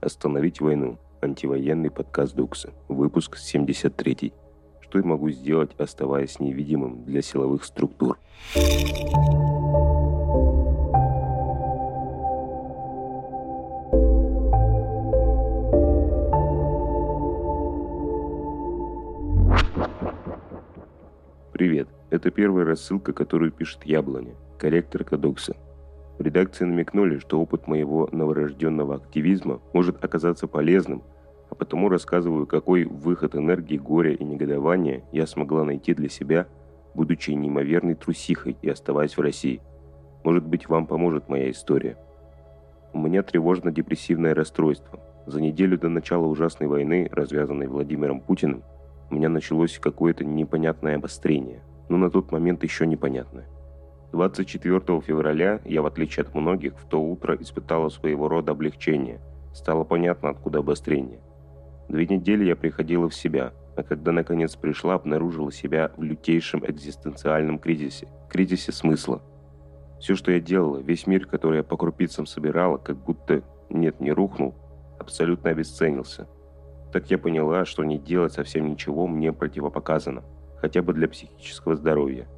Остановить войну. Антивоенный подкаст Дукса. Выпуск 73. Что я могу сделать, оставаясь невидимым для силовых структур? Привет. Это первая рассылка, которую пишет Яблоня, корректор Кадокса. В редакции намекнули, что опыт моего новорожденного активизма может оказаться полезным, а потому рассказываю, какой выход энергии, горя и негодования я смогла найти для себя, будучи неимоверной трусихой и оставаясь в России. Может быть, вам поможет моя история. У меня тревожно-депрессивное расстройство. За неделю до начала ужасной войны, развязанной Владимиром Путиным, у меня началось какое-то непонятное обострение. Но на тот момент еще непонятное. 24 февраля я, в отличие от многих, в то утро испытала своего рода облегчение. Стало понятно, откуда обострение. Две недели я приходила в себя, а когда наконец пришла, обнаружила себя в лютейшем экзистенциальном кризисе. Кризисе смысла. Все, что я делала, весь мир, который я по крупицам собирала, как будто, нет, не рухнул, абсолютно обесценился. Так я поняла, что не делать совсем ничего мне противопоказано, хотя бы для психического здоровья –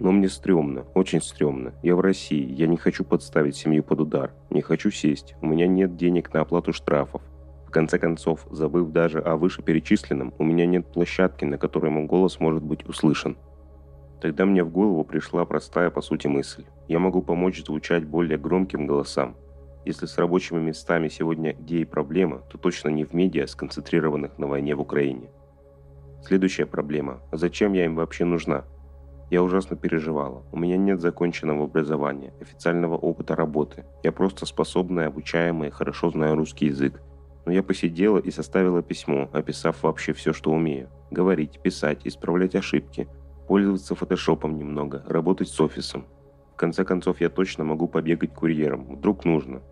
но мне стрёмно, очень стрёмно. Я в России, я не хочу подставить семью под удар. Не хочу сесть, у меня нет денег на оплату штрафов. В конце концов, забыв даже о вышеперечисленном, у меня нет площадки, на которой мой голос может быть услышан. Тогда мне в голову пришла простая по сути мысль. Я могу помочь звучать более громким голосам. Если с рабочими местами сегодня где и проблема, то точно не в медиа, сконцентрированных на войне в Украине. Следующая проблема. Зачем я им вообще нужна? Я ужасно переживала. У меня нет законченного образования, официального опыта работы. Я просто способная, обучаемая, хорошо знаю русский язык. Но я посидела и составила письмо, описав вообще все, что умею. Говорить, писать, исправлять ошибки, пользоваться фотошопом немного, работать с офисом. В конце концов, я точно могу побегать курьером. Вдруг нужно.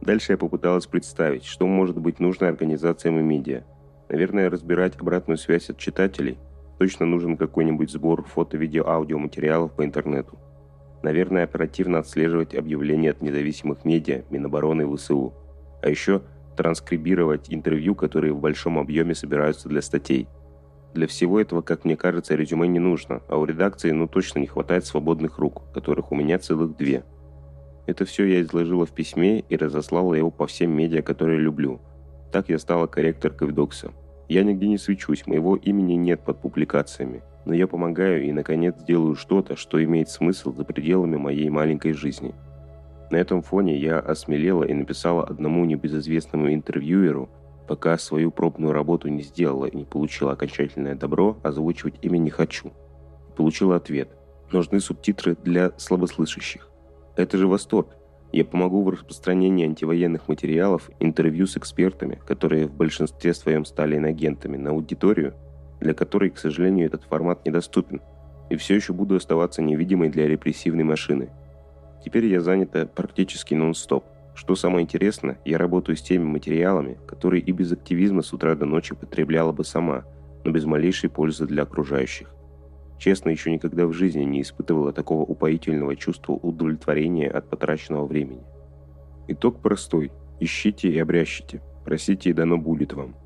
Дальше я попыталась представить, что может быть нужно организациям и медиа. Наверное, разбирать обратную связь от читателей – Точно нужен какой-нибудь сбор фото-видео-аудиоматериалов по интернету. Наверное, оперативно отслеживать объявления от независимых медиа, Минобороны и ВСУ. А еще транскрибировать интервью, которые в большом объеме собираются для статей. Для всего этого, как мне кажется, резюме не нужно, а у редакции ну точно не хватает свободных рук, которых у меня целых две. Это все я изложила в письме и разослала его по всем медиа, которые люблю. Так я стала корректоркой в Докса. Я нигде не свечусь, моего имени нет под публикациями. Но я помогаю и, наконец, делаю что-то, что имеет смысл за пределами моей маленькой жизни. На этом фоне я осмелела и написала одному небезызвестному интервьюеру, пока свою пробную работу не сделала и не получила окончательное добро, озвучивать имя не хочу. получила ответ. Нужны субтитры для слабослышащих. Это же восторг. Я помогу в распространении антивоенных материалов, интервью с экспертами, которые в большинстве своем стали инагентами, на аудиторию, для которой, к сожалению, этот формат недоступен, и все еще буду оставаться невидимой для репрессивной машины. Теперь я занята практически нон-стоп. Что самое интересное, я работаю с теми материалами, которые и без активизма с утра до ночи потребляла бы сама, но без малейшей пользы для окружающих. Честно, еще никогда в жизни не испытывала такого упоительного чувства удовлетворения от потраченного времени. Итог простой. Ищите и обрящите. Просите и дано будет вам.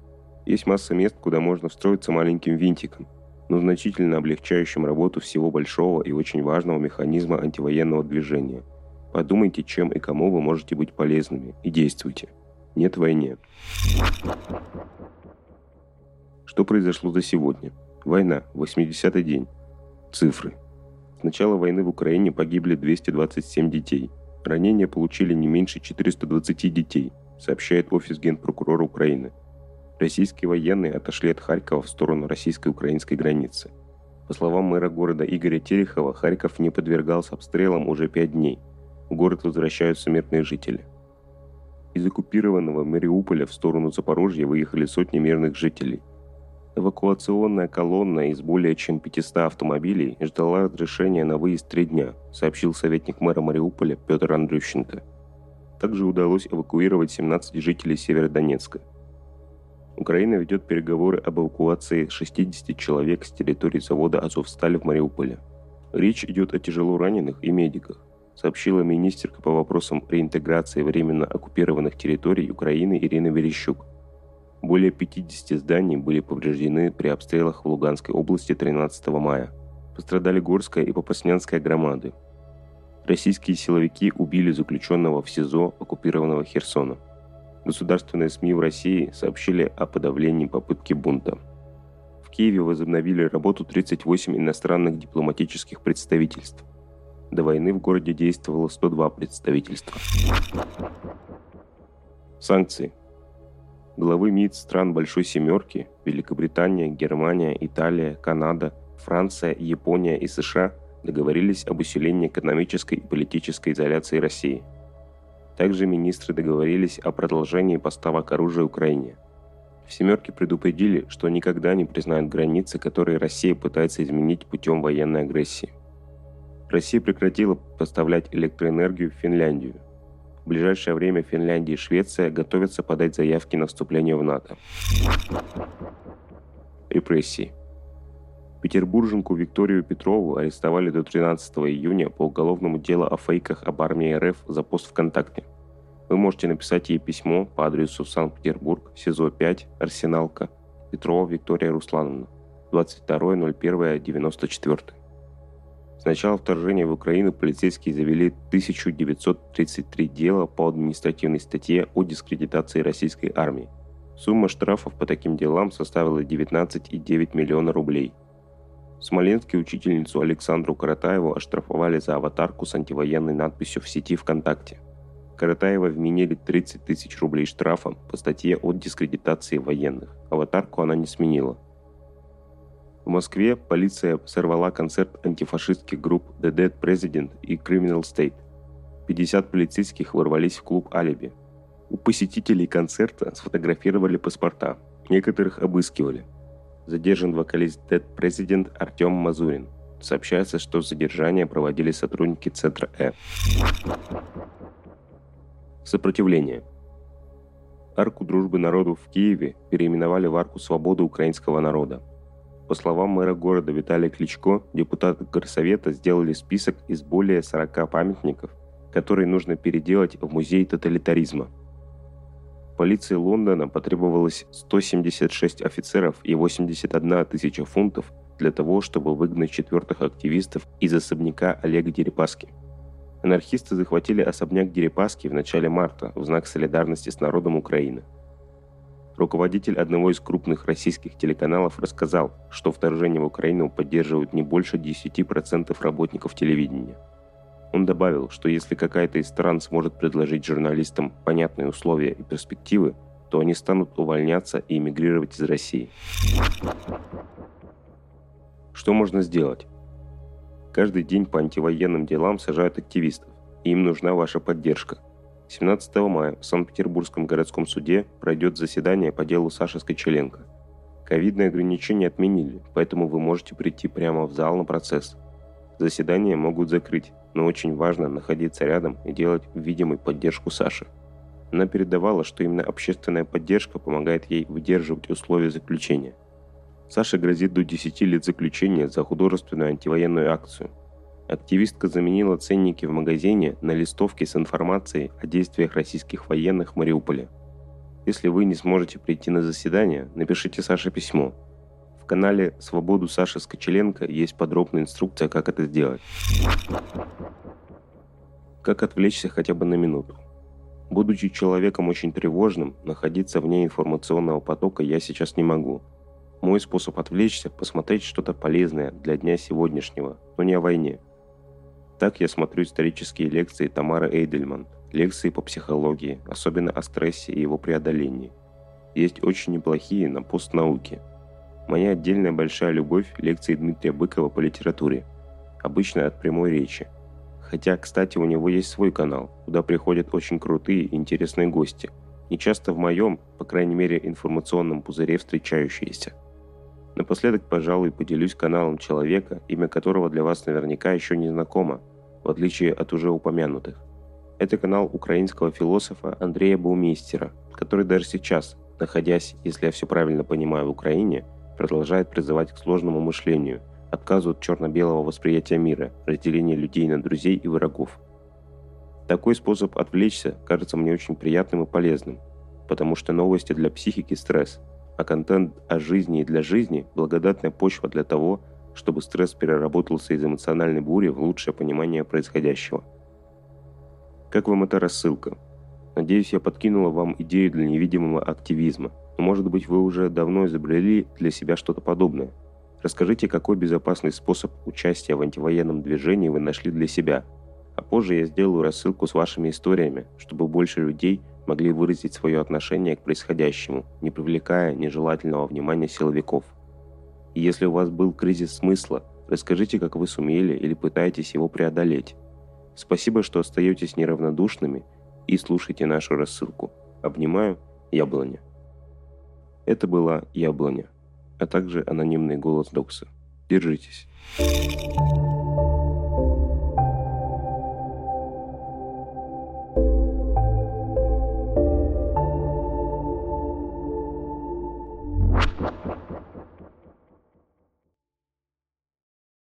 Есть масса мест, куда можно встроиться маленьким винтиком, но значительно облегчающим работу всего большого и очень важного механизма антивоенного движения. Подумайте, чем и кому вы можете быть полезными, и действуйте. Нет войне. Что произошло за сегодня? Война, 80-й день. Цифры. С начала войны в Украине погибли 227 детей. Ранения получили не меньше 420 детей, сообщает офис генпрокурора Украины. Российские военные отошли от Харькова в сторону российско-украинской границы. По словам мэра города Игоря Терехова, Харьков не подвергался обстрелам уже пять дней. В город возвращаются мирные жители. Из оккупированного Мариуполя в сторону Запорожья выехали сотни мирных жителей – Эвакуационная колонна из более чем 500 автомобилей ждала разрешения на выезд три дня, сообщил советник мэра Мариуполя Петр Андрющенко. Также удалось эвакуировать 17 жителей Северодонецка. Украина ведет переговоры об эвакуации 60 человек с территории завода «Азовсталь» в Мариуполе. Речь идет о тяжело раненых и медиках. сообщила министерка по вопросам реинтеграции временно оккупированных территорий Украины Ирина Верещук. Более 50 зданий были повреждены при обстрелах в Луганской области 13 мая. Пострадали Горская и Попаснянская громады. Российские силовики убили заключенного в СИЗО оккупированного Херсона. Государственные СМИ в России сообщили о подавлении попытки бунта. В Киеве возобновили работу 38 иностранных дипломатических представительств. До войны в городе действовало 102 представительства. Санкции – Главы МИД стран Большой Семерки – Великобритания, Германия, Италия, Канада, Франция, Япония и США – договорились об усилении экономической и политической изоляции России. Также министры договорились о продолжении поставок оружия Украине. В «семерке» предупредили, что никогда не признают границы, которые Россия пытается изменить путем военной агрессии. Россия прекратила поставлять электроэнергию в Финляндию. В ближайшее время Финляндия и Швеция готовятся подать заявки на вступление в НАТО. Репрессии. Петербурженку Викторию Петрову арестовали до 13 июня по уголовному делу о фейках об армии РФ за пост ВКонтакте. Вы можете написать ей письмо по адресу Санкт-Петербург, СИЗО 5, Арсеналка, Петрова Виктория Руслановна, 22.01.94. С начала вторжения в Украину полицейские завели 1933 дела по административной статье о дискредитации российской армии. Сумма штрафов по таким делам составила 19,9 миллиона рублей. В Смоленске учительницу Александру Каратаеву оштрафовали за аватарку с антивоенной надписью в сети ВКонтакте. Каратаева вменили 30 тысяч рублей штрафа по статье о дискредитации военных. Аватарку она не сменила. В Москве полиция сорвала концерт антифашистских групп The Dead President и Criminal State. 50 полицейских ворвались в клуб «Алиби». У посетителей концерта сфотографировали паспорта, некоторых обыскивали. Задержан вокалист Dead President Артем Мазурин. Сообщается, что задержание проводили сотрудники Центра Э. Сопротивление. Арку дружбы народов в Киеве переименовали в Арку свободы украинского народа – по словам мэра города Виталия Кличко, депутаты горсовета сделали список из более 40 памятников, которые нужно переделать в музей тоталитаризма. Полиции Лондона потребовалось 176 офицеров и 81 тысяча фунтов для того, чтобы выгнать четвертых активистов из особняка Олега Дерипаски. Анархисты захватили особняк Дерипаски в начале марта в знак солидарности с народом Украины – Руководитель одного из крупных российских телеканалов рассказал, что вторжение в Украину поддерживают не больше 10% работников телевидения. Он добавил, что если какая-то из стран сможет предложить журналистам понятные условия и перспективы, то они станут увольняться и эмигрировать из России. Что можно сделать? Каждый день по антивоенным делам сажают активистов, и им нужна ваша поддержка – 17 мая в Санкт-Петербургском городском суде пройдет заседание по делу Саши Скочеленко. Ковидные ограничения отменили, поэтому вы можете прийти прямо в зал на процесс. Заседание могут закрыть, но очень важно находиться рядом и делать видимой поддержку Саши. Она передавала, что именно общественная поддержка помогает ей выдерживать условия заключения. Саше грозит до 10 лет заключения за художественную антивоенную акцию – Активистка заменила ценники в магазине на листовки с информацией о действиях российских военных в Мариуполе. Если вы не сможете прийти на заседание, напишите Саше письмо. В канале «Свободу Саши Скочеленко» есть подробная инструкция, как это сделать. Как отвлечься хотя бы на минуту. Будучи человеком очень тревожным, находиться вне информационного потока я сейчас не могу. Мой способ отвлечься – посмотреть что-то полезное для дня сегодняшнего, но не о войне – так я смотрю исторические лекции Тамары Эйдельман, лекции по психологии, особенно о стрессе и его преодолении. Есть очень неплохие на постнауке. Моя отдельная большая любовь – лекции Дмитрия Быкова по литературе, обычно от прямой речи. Хотя, кстати, у него есть свой канал, куда приходят очень крутые и интересные гости. Не часто в моем, по крайней мере, информационном пузыре встречающиеся. Напоследок, пожалуй, поделюсь каналом человека, имя которого для вас наверняка еще не знакомо, в отличие от уже упомянутых. Это канал украинского философа Андрея Баумейстера, который даже сейчас, находясь, если я все правильно понимаю, в Украине, продолжает призывать к сложному мышлению, отказу от черно-белого восприятия мира, разделения людей на друзей и врагов. Такой способ отвлечься кажется мне очень приятным и полезным, потому что новости для психики – стресс, а контент о жизни и для жизни – благодатная почва для того, чтобы стресс переработался из эмоциональной бури в лучшее понимание происходящего. Как вам эта рассылка? Надеюсь, я подкинула вам идею для невидимого активизма. Но может быть вы уже давно изобрели для себя что-то подобное. Расскажите, какой безопасный способ участия в антивоенном движении вы нашли для себя. А позже я сделаю рассылку с вашими историями, чтобы больше людей могли выразить свое отношение к происходящему, не привлекая нежелательного внимания силовиков. И если у вас был кризис смысла, расскажите, как вы сумели или пытаетесь его преодолеть. Спасибо, что остаетесь неравнодушными и слушайте нашу рассылку. Обнимаю, Яблоня. Это была Яблоня, а также анонимный голос Докса. Держитесь.